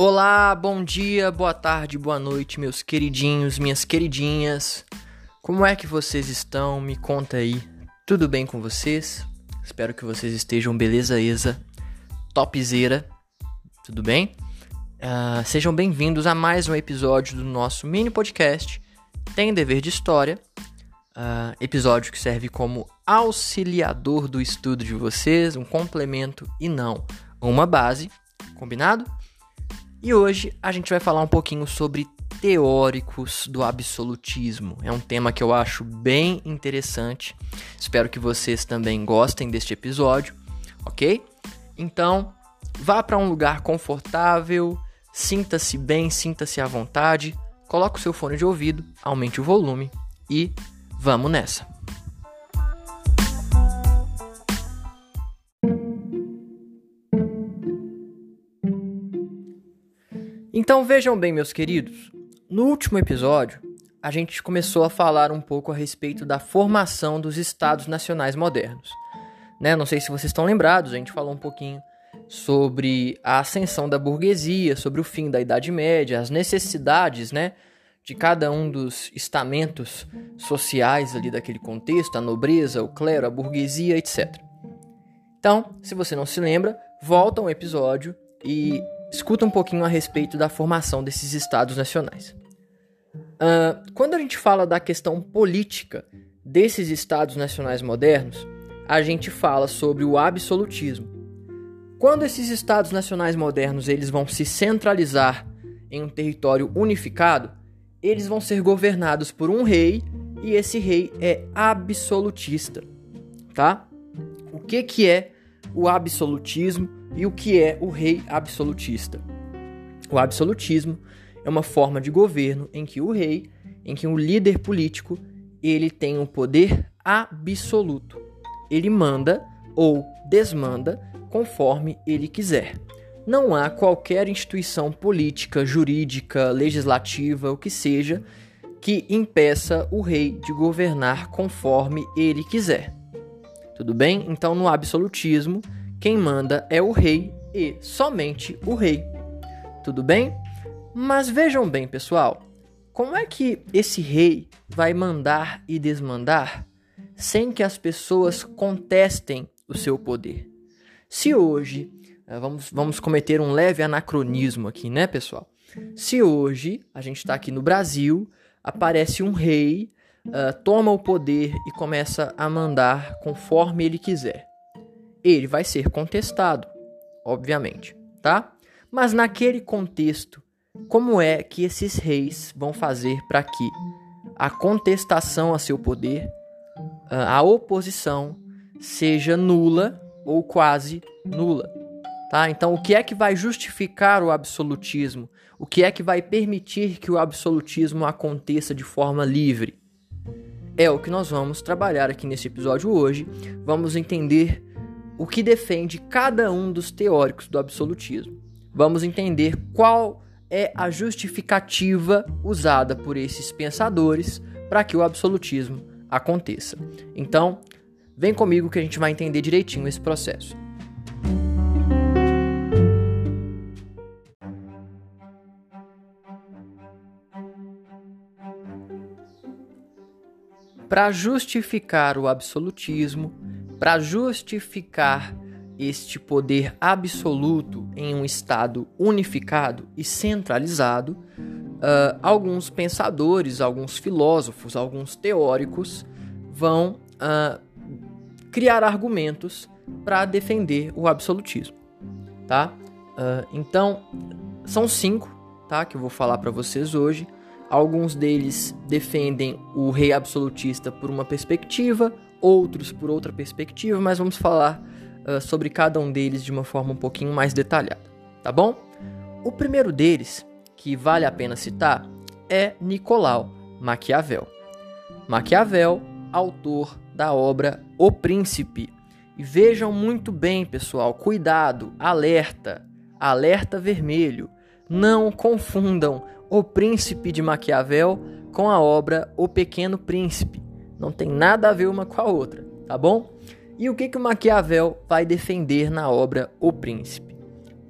Olá, bom dia, boa tarde, boa noite, meus queridinhos, minhas queridinhas. Como é que vocês estão? Me conta aí. Tudo bem com vocês? Espero que vocês estejam beleza, Eza, topzera. Tudo bem? Uh, sejam bem-vindos a mais um episódio do nosso mini podcast Tem Dever de História. Uh, episódio que serve como auxiliador do estudo de vocês, um complemento e não uma base. Combinado? E hoje a gente vai falar um pouquinho sobre teóricos do absolutismo. É um tema que eu acho bem interessante. Espero que vocês também gostem deste episódio, ok? Então, vá para um lugar confortável, sinta-se bem, sinta-se à vontade, coloque o seu fone de ouvido, aumente o volume e vamos nessa. Então vejam bem, meus queridos, no último episódio a gente começou a falar um pouco a respeito da formação dos estados nacionais modernos. Né? Não sei se vocês estão lembrados, a gente falou um pouquinho sobre a ascensão da burguesia, sobre o fim da Idade Média, as necessidades né, de cada um dos estamentos sociais ali daquele contexto, a nobreza, o clero, a burguesia, etc. Então, se você não se lembra, volta um episódio e escuta um pouquinho a respeito da formação desses estados nacionais. Uh, quando a gente fala da questão política desses estados nacionais modernos, a gente fala sobre o absolutismo. Quando esses estados nacionais modernos eles vão se centralizar em um território unificado, eles vão ser governados por um rei e esse rei é absolutista, tá? O que que é o absolutismo e o que é o rei absolutista. O absolutismo é uma forma de governo em que o rei, em que um líder político, ele tem um poder absoluto. Ele manda ou desmanda conforme ele quiser. Não há qualquer instituição política, jurídica, legislativa, o que seja, que impeça o rei de governar conforme ele quiser. Tudo bem? Então, no absolutismo, quem manda é o rei e somente o rei. Tudo bem? Mas vejam bem, pessoal, como é que esse rei vai mandar e desmandar sem que as pessoas contestem o seu poder? Se hoje, eh, vamos, vamos cometer um leve anacronismo aqui, né, pessoal? Se hoje a gente está aqui no Brasil, aparece um rei, uh, toma o poder e começa a mandar conforme ele quiser ele vai ser contestado, obviamente, tá? Mas naquele contexto, como é que esses reis vão fazer para que a contestação a seu poder, a oposição, seja nula ou quase nula? Tá? Então, o que é que vai justificar o absolutismo? O que é que vai permitir que o absolutismo aconteça de forma livre? É o que nós vamos trabalhar aqui nesse episódio hoje. Vamos entender o que defende cada um dos teóricos do absolutismo. Vamos entender qual é a justificativa usada por esses pensadores para que o absolutismo aconteça. Então, vem comigo que a gente vai entender direitinho esse processo. Para justificar o absolutismo, para justificar este poder absoluto em um Estado unificado e centralizado, uh, alguns pensadores, alguns filósofos, alguns teóricos vão uh, criar argumentos para defender o absolutismo, tá? Uh, então são cinco, tá? Que eu vou falar para vocês hoje. Alguns deles defendem o rei absolutista por uma perspectiva, outros por outra perspectiva, mas vamos falar uh, sobre cada um deles de uma forma um pouquinho mais detalhada, tá bom? O primeiro deles, que vale a pena citar, é Nicolau Maquiavel. Maquiavel, autor da obra O Príncipe. E vejam muito bem, pessoal, cuidado, alerta, alerta vermelho. Não confundam O Príncipe de Maquiavel com a obra O Pequeno Príncipe. Não tem nada a ver uma com a outra, tá bom? E o que, que o Maquiavel vai defender na obra O Príncipe?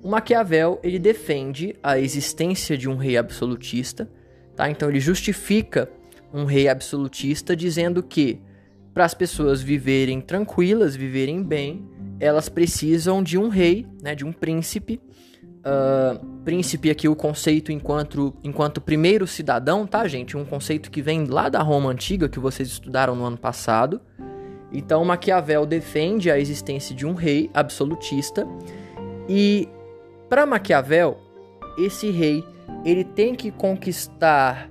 o Maquiavel ele defende a existência de um rei absolutista, tá? Então ele justifica um rei absolutista dizendo que para as pessoas viverem tranquilas, viverem bem, elas precisam de um rei, né, de um príncipe. Uh, príncipe aqui o conceito enquanto, enquanto primeiro cidadão, tá, gente? Um conceito que vem lá da Roma antiga que vocês estudaram no ano passado. Então Maquiavel defende a existência de um rei absolutista e para Maquiavel esse rei ele tem que conquistar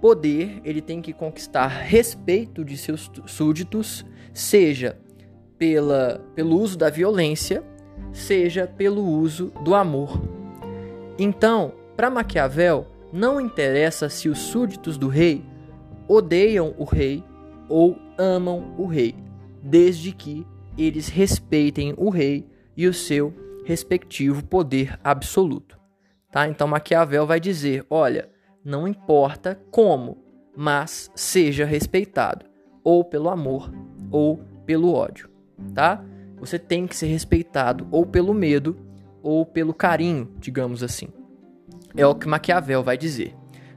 poder, ele tem que conquistar respeito de seus súditos, seja pela, pelo uso da violência, seja pelo uso do amor. Então, para Maquiavel, não interessa se os súditos do rei odeiam o rei ou amam o rei, desde que eles respeitem o rei e o seu respectivo poder absoluto. Tá? Então Maquiavel vai dizer: olha, não importa como, mas seja respeitado, ou pelo amor ou pelo ódio tá? Você tem que ser respeitado ou pelo medo ou pelo carinho, digamos assim. É o que Maquiavel vai dizer.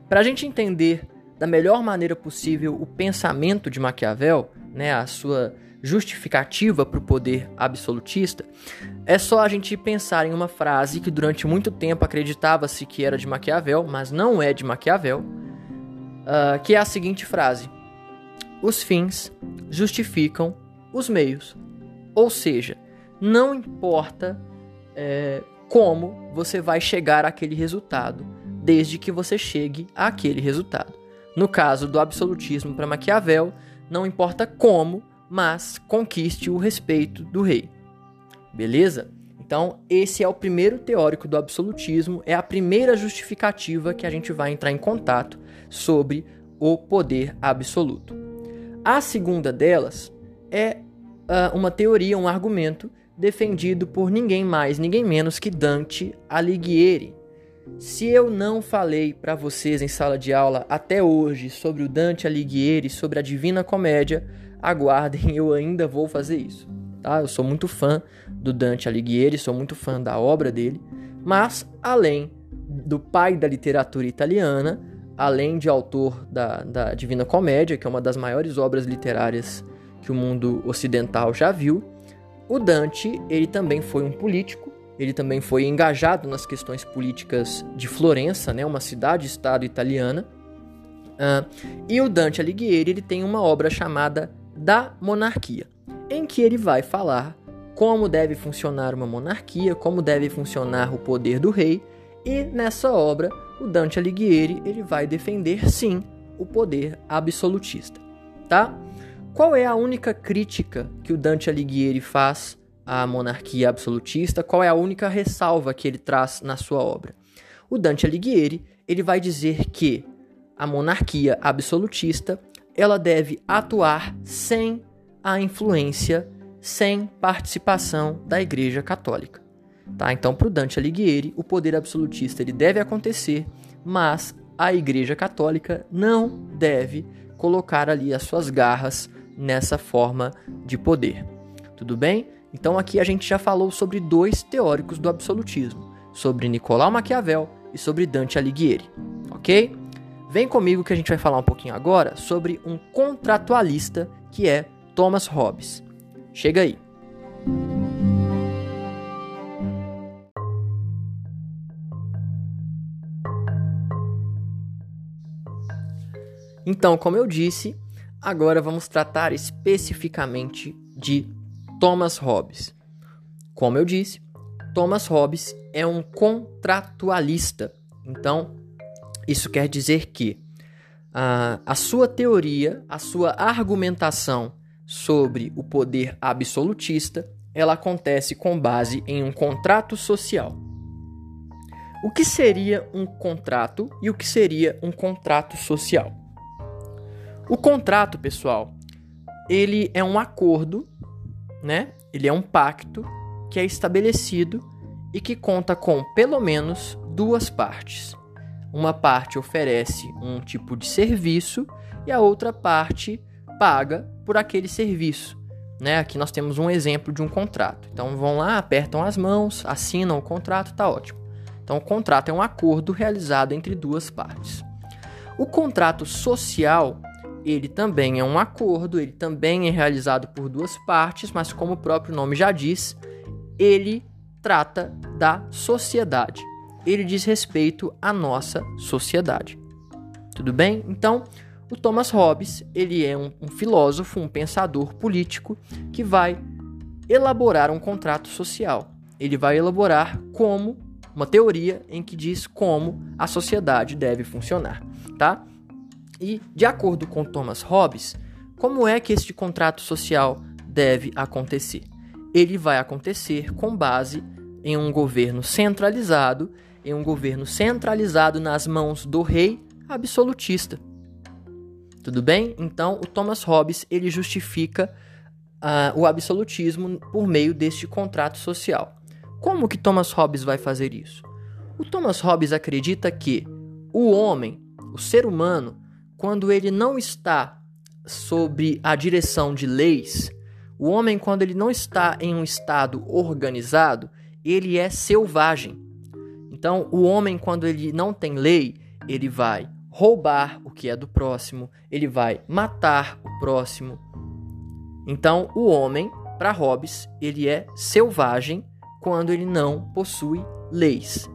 Para a gente entender da melhor maneira possível o pensamento de Maquiavel, né, a sua justificativa para o poder absolutista, é só a gente pensar em uma frase que durante muito tempo acreditava-se que era de Maquiavel, mas não é de Maquiavel, uh, que é a seguinte frase: Os fins justificam os meios. Ou seja, não importa é, como você vai chegar àquele resultado, desde que você chegue àquele resultado. No caso do absolutismo para Maquiavel, não importa como, mas conquiste o respeito do rei. Beleza? Então, esse é o primeiro teórico do absolutismo, é a primeira justificativa que a gente vai entrar em contato sobre o poder absoluto. A segunda delas é uh, uma teoria, um argumento defendido por ninguém mais, ninguém menos que Dante Alighieri. Se eu não falei para vocês em sala de aula até hoje sobre o Dante Alighieri, sobre a Divina Comédia, aguardem, eu ainda vou fazer isso. Tá? Eu sou muito fã do Dante Alighieri, sou muito fã da obra dele, mas além do pai da literatura italiana, além de autor da, da Divina Comédia, que é uma das maiores obras literárias que o mundo ocidental já viu, o Dante ele também foi um político, ele também foi engajado nas questões políticas de Florença, né, uma cidade-estado italiana. Uh, e o Dante Alighieri ele tem uma obra chamada Da Monarquia, em que ele vai falar como deve funcionar uma monarquia, como deve funcionar o poder do rei, e nessa obra o Dante Alighieri ele vai defender sim o poder absolutista, tá? Qual é a única crítica que o Dante Alighieri faz à monarquia absolutista? Qual é a única ressalva que ele traz na sua obra? O Dante Alighieri ele vai dizer que a monarquia absolutista ela deve atuar sem a influência, sem participação da Igreja Católica. Tá? Então, para o Dante Alighieri, o poder absolutista ele deve acontecer, mas a Igreja Católica não deve colocar ali as suas garras nessa forma de poder. Tudo bem? Então aqui a gente já falou sobre dois teóricos do absolutismo, sobre Nicolau Maquiavel e sobre Dante Alighieri, ok? Vem comigo que a gente vai falar um pouquinho agora sobre um contratualista que é Thomas Hobbes. Chega aí. Então, como eu disse, Agora vamos tratar especificamente de Thomas Hobbes. Como eu disse, Thomas Hobbes é um contratualista. Então, isso quer dizer que a, a sua teoria, a sua argumentação sobre o poder absolutista, ela acontece com base em um contrato social. O que seria um contrato e o que seria um contrato social? O contrato, pessoal, ele é um acordo, né? Ele é um pacto que é estabelecido e que conta com pelo menos duas partes. Uma parte oferece um tipo de serviço e a outra parte paga por aquele serviço. Né? Aqui nós temos um exemplo de um contrato. Então vão lá, apertam as mãos, assinam o contrato, tá ótimo. Então o contrato é um acordo realizado entre duas partes. O contrato social, ele também é um acordo, ele também é realizado por duas partes, mas como o próprio nome já diz, ele trata da sociedade. Ele diz respeito à nossa sociedade. Tudo bem? Então, o Thomas Hobbes, ele é um, um filósofo, um pensador político que vai elaborar um contrato social. Ele vai elaborar como uma teoria em que diz como a sociedade deve funcionar, tá? E de acordo com Thomas Hobbes, como é que este contrato social deve acontecer? Ele vai acontecer com base em um governo centralizado, em um governo centralizado nas mãos do rei absolutista. Tudo bem? Então, o Thomas Hobbes ele justifica uh, o absolutismo por meio deste contrato social. Como que Thomas Hobbes vai fazer isso? O Thomas Hobbes acredita que o homem, o ser humano, quando ele não está sob a direção de leis, o homem, quando ele não está em um estado organizado, ele é selvagem. Então, o homem, quando ele não tem lei, ele vai roubar o que é do próximo, ele vai matar o próximo. Então, o homem, para Hobbes, ele é selvagem quando ele não possui leis.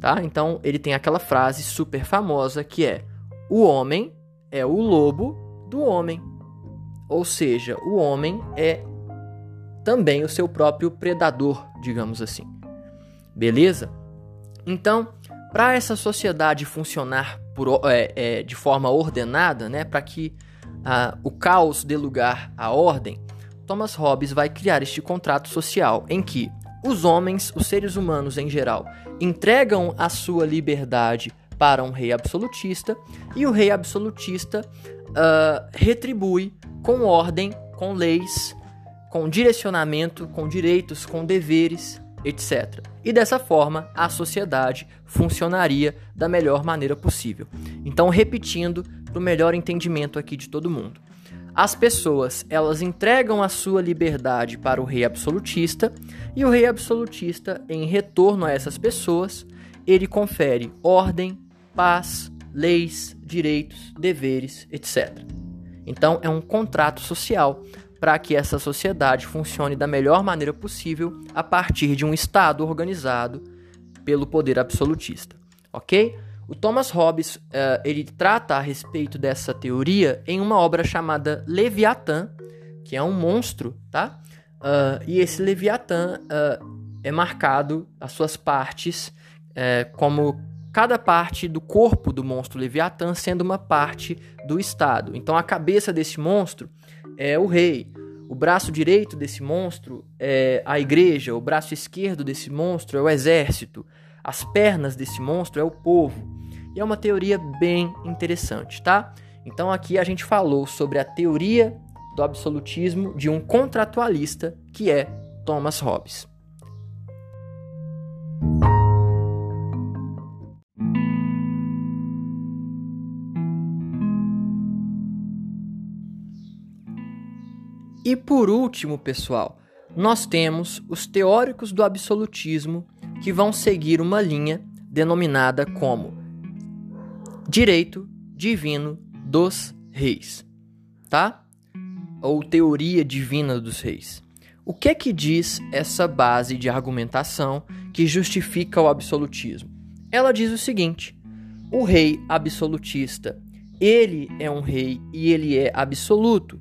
Tá? Então, ele tem aquela frase super famosa que é: O homem é o lobo do homem. Ou seja, o homem é também o seu próprio predador, digamos assim. Beleza? Então, para essa sociedade funcionar por, é, é, de forma ordenada, né, para que ah, o caos dê lugar à ordem, Thomas Hobbes vai criar este contrato social em que os homens, os seres humanos em geral, entregam a sua liberdade para um rei absolutista e o rei absolutista uh, retribui com ordem, com leis, com direcionamento, com direitos, com deveres etc. E dessa forma, a sociedade funcionaria da melhor maneira possível. Então, repetindo, para o melhor entendimento aqui de todo mundo. As pessoas, elas entregam a sua liberdade para o rei absolutista, e o rei absolutista, em retorno a essas pessoas, ele confere ordem, paz, leis, direitos, deveres, etc. Então, é um contrato social para que essa sociedade funcione da melhor maneira possível a partir de um Estado organizado pelo poder absolutista, ok? O Thomas Hobbes uh, ele trata a respeito dessa teoria em uma obra chamada Leviatã, que é um monstro, tá? Uh, e esse Leviatã uh, é marcado as suas partes como cada parte do corpo do monstro Leviatã sendo uma parte do Estado. Então a cabeça desse monstro é o rei. O braço direito desse monstro é a igreja, o braço esquerdo desse monstro é o exército, as pernas desse monstro é o povo. E é uma teoria bem interessante, tá? Então aqui a gente falou sobre a teoria do absolutismo de um contratualista que é Thomas Hobbes. E por último, pessoal, nós temos os teóricos do absolutismo que vão seguir uma linha denominada como direito divino dos reis, tá? Ou teoria divina dos reis. O que é que diz essa base de argumentação que justifica o absolutismo? Ela diz o seguinte: o rei absolutista, ele é um rei e ele é absoluto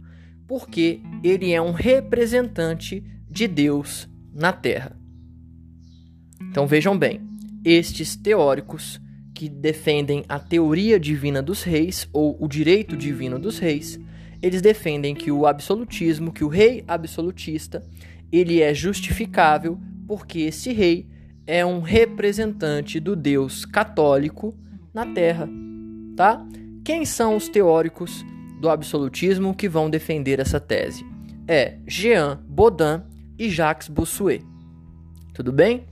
porque ele é um representante de Deus na Terra. Então vejam bem, estes teóricos que defendem a teoria divina dos reis ou o direito divino dos reis, eles defendem que o absolutismo, que o rei absolutista, ele é justificável porque esse rei é um representante do Deus católico na Terra, tá? Quem são os teóricos do absolutismo que vão defender essa tese. É Jean Baudin e Jacques Bossuet. Tudo bem?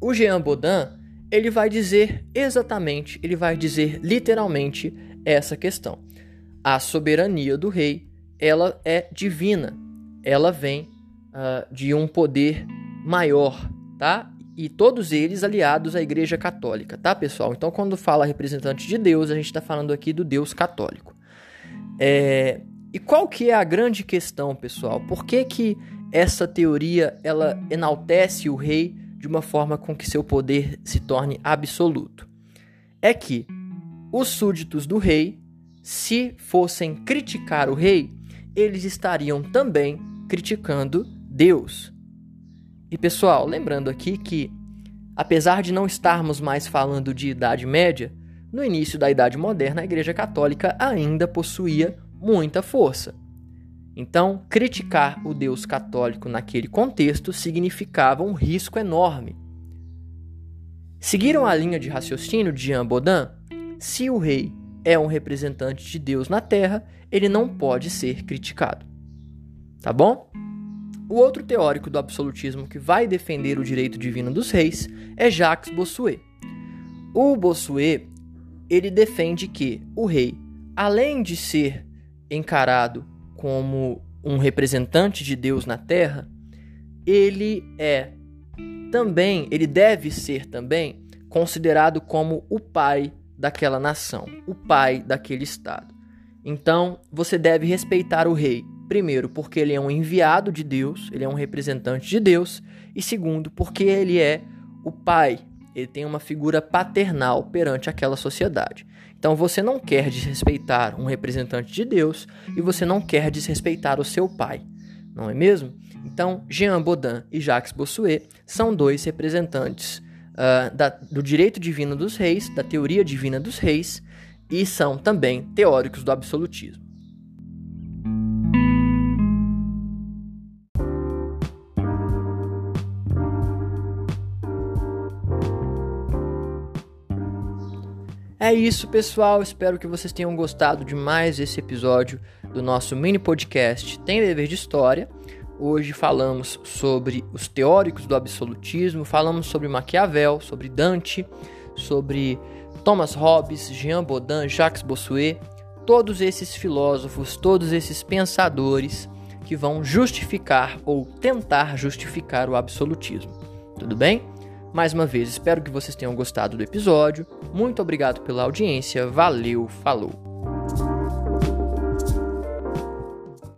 O Jean Baudin, ele vai dizer exatamente, ele vai dizer literalmente essa questão. A soberania do rei, ela é divina. ela vem uh, de um poder maior, tá? E todos eles aliados à Igreja Católica, tá, pessoal? Então, quando fala representante de Deus, a gente está falando aqui do Deus católico. É... E qual que é a grande questão, pessoal? Por que, que essa teoria ela enaltece o rei de uma forma com que seu poder se torne absoluto? É que os súditos do rei, se fossem criticar o rei, eles estariam também criticando Deus. E pessoal, lembrando aqui que, apesar de não estarmos mais falando de Idade Média, no início da Idade Moderna a Igreja Católica ainda possuía muita força. Então, criticar o Deus católico naquele contexto significava um risco enorme. Seguiram a linha de raciocínio de Jean Baudin? Se o rei é um representante de Deus na terra, ele não pode ser criticado. Tá bom? O outro teórico do absolutismo que vai defender o direito divino dos reis é Jacques Bossuet. O Bossuet, ele defende que o rei, além de ser encarado como um representante de Deus na terra, ele é também, ele deve ser também considerado como o pai daquela nação, o pai daquele estado. Então, você deve respeitar o rei Primeiro, porque ele é um enviado de Deus, ele é um representante de Deus. E segundo, porque ele é o pai, ele tem uma figura paternal perante aquela sociedade. Então você não quer desrespeitar um representante de Deus e você não quer desrespeitar o seu pai, não é mesmo? Então, Jean Baudin e Jacques Bossuet são dois representantes uh, da, do direito divino dos reis, da teoria divina dos reis, e são também teóricos do absolutismo. É isso, pessoal. Espero que vocês tenham gostado de mais esse episódio do nosso mini podcast Tem Dever de História. Hoje falamos sobre os teóricos do absolutismo, falamos sobre Maquiavel, sobre Dante, sobre Thomas Hobbes, Jean Baudin, Jacques Bossuet, todos esses filósofos, todos esses pensadores que vão justificar ou tentar justificar o absolutismo. Tudo bem? Mais uma vez, espero que vocês tenham gostado do episódio. Muito obrigado pela audiência. Valeu, falou!